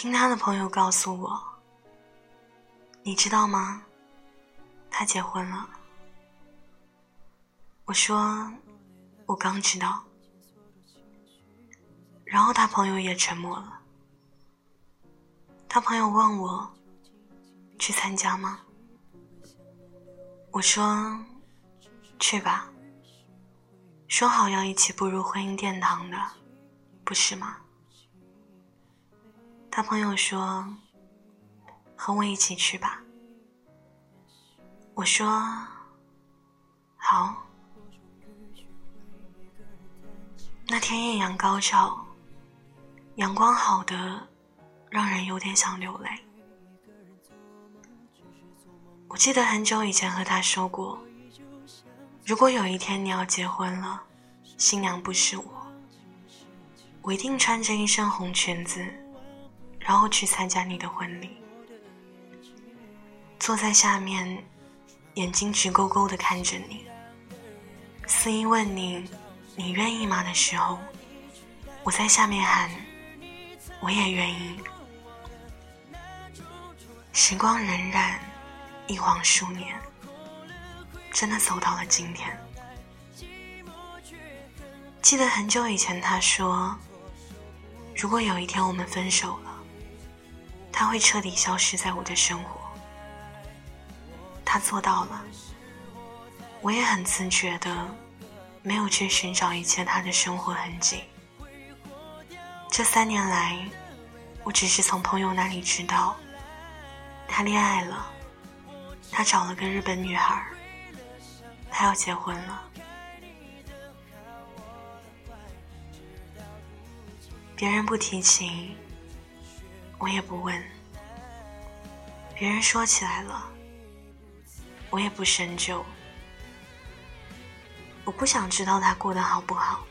听他的朋友告诉我，你知道吗？他结婚了。我说，我刚知道。然后他朋友也沉默了。他朋友问我，去参加吗？我说，去吧。说好要一起步入婚姻殿堂的，不是吗？他朋友说，和我一起去吧。我说，好。那天艳阳高照。阳光好的，让人有点想流泪。我记得很久以前和他说过，如果有一天你要结婚了，新娘不是我，我一定穿着一身红裙子，然后去参加你的婚礼，坐在下面，眼睛直勾勾的看着你。司仪问你“你愿意吗”的时候，我在下面喊。我也愿意。时光荏苒，一晃数年，真的走到了今天。记得很久以前，他说：“如果有一天我们分手了，他会彻底消失在我的生活。”他做到了。我也很自觉的，没有去寻找一切他的生活痕迹。这三年来，我只是从朋友那里知道，他恋爱了，他找了个日本女孩，他要结婚了。别人不提起，我也不问；别人说起来了，我也不深究。我不想知道他过得好不好，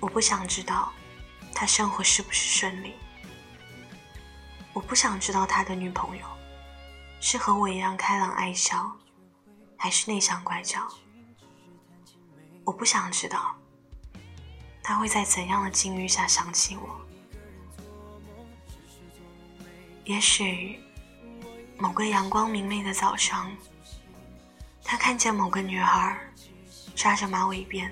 我不想知道。他生活是不是顺利？我不想知道他的女朋友是和我一样开朗爱笑，还是内向乖巧。我不想知道他会在怎样的境遇下想起我。也许某个阳光明媚的早上，他看见某个女孩扎着马尾辫，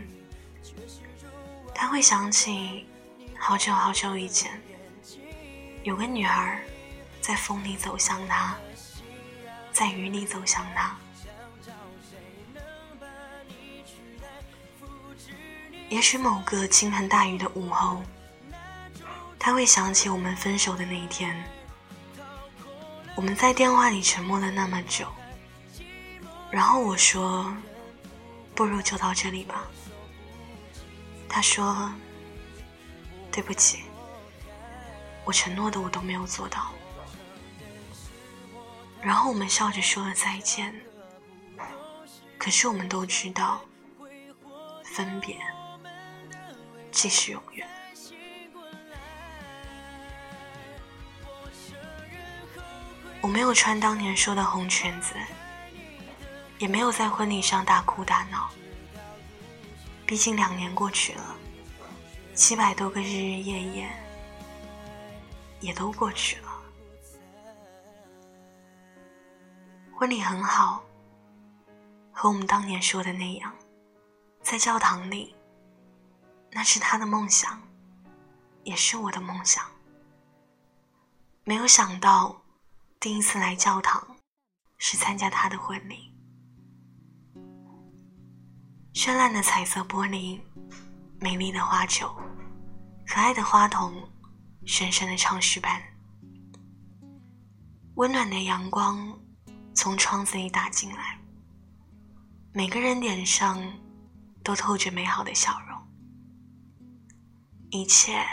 他会想起。好久好久以前，有个女孩在风里走向他，在雨里走向他。也许某个倾盆大雨的午后，他会想起我们分手的那一天。我们在电话里沉默了那么久，然后我说：“不如就到这里吧。”他说。对不起，我承诺的我都没有做到。然后我们笑着说了再见。可是我们都知道，分别即是永远。我没有穿当年说的红裙子，也没有在婚礼上大哭大闹。毕竟两年过去了。七百多个日日夜夜，也都过去了。婚礼很好，和我们当年说的那样，在教堂里。那是他的梦想，也是我的梦想。没有想到，第一次来教堂，是参加他的婚礼。绚烂的彩色玻璃。美丽的花球，可爱的花童，深深的唱诗班。温暖的阳光从窗子里打进来，每个人脸上都透着美好的笑容。一切，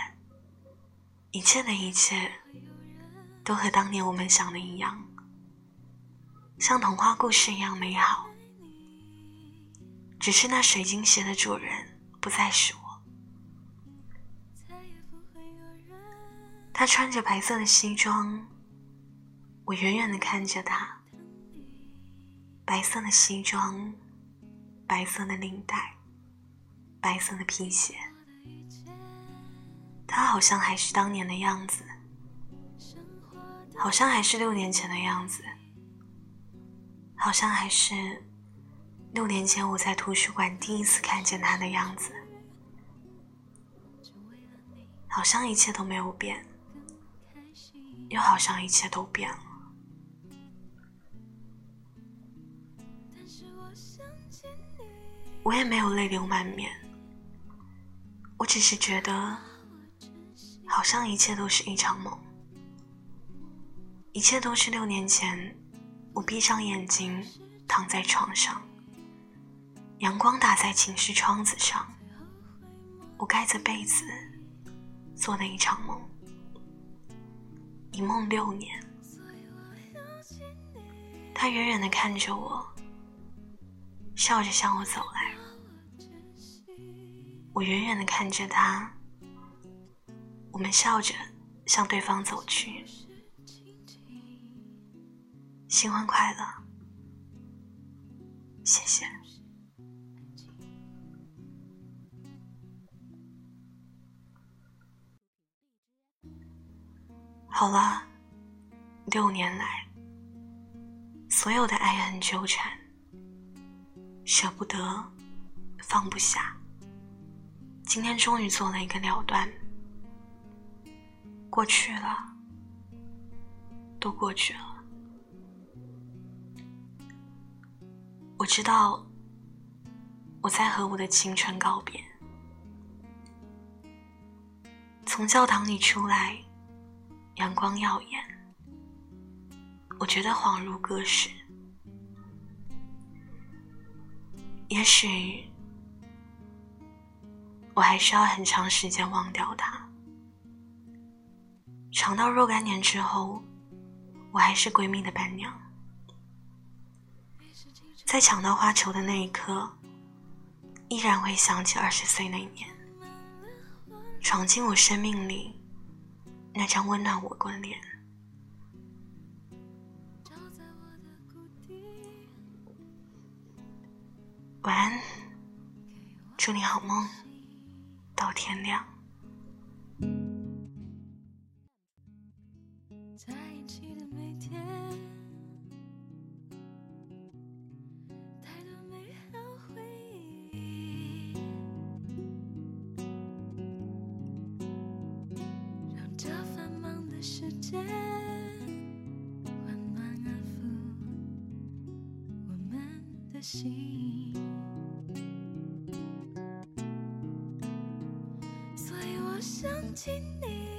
一切的一切，都和当年我们想的一样，像童话故事一样美好。只是那水晶鞋的主人不再是我。他穿着白色的西装，我远远的看着他。白色的西装，白色的领带，白色的皮鞋。他好像还是当年的样子，好像还是六年前的样子，好像还是六年前我在图书馆第一次看见他的样子，好像一切都没有变，又好像一切都变了。我也没有泪流满面，我只是觉得，好像一切都是一场梦。一切都是六年前，我闭上眼睛躺在床上，阳光打在寝室窗子上，我盖着被子做的一场梦，一梦六年。他远远的看着我，笑着向我走来，我远远的看着他，我们笑着向对方走去。新婚快乐，谢谢。好了，六年来，所有的爱恨纠缠，舍不得，放不下，今天终于做了一个了断。过去了，都过去了。我知道，我在和我的青春告别。从教堂里出来，阳光耀眼，我觉得恍如隔世。也许，我还需要很长时间忘掉他，长到若干年之后，我还是闺蜜的伴娘。在抢到花球的那一刻，依然会想起二十岁那年，闯进我生命里那张温暖我的脸。晚安，祝你好梦，到天亮。间温暖安抚我们的心所以我想请你。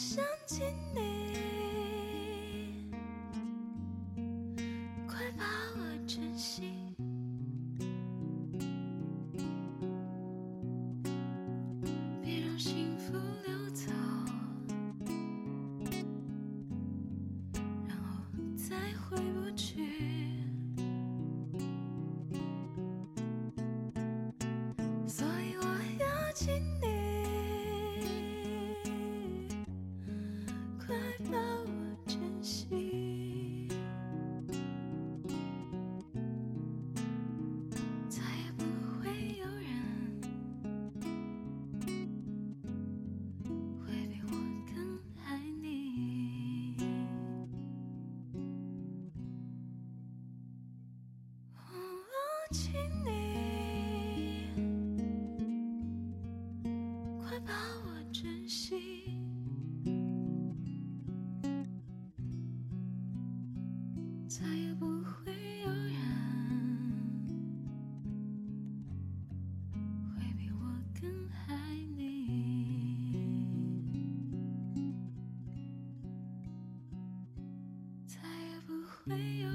上。心。再也不会有人会比我更爱你。再也不会有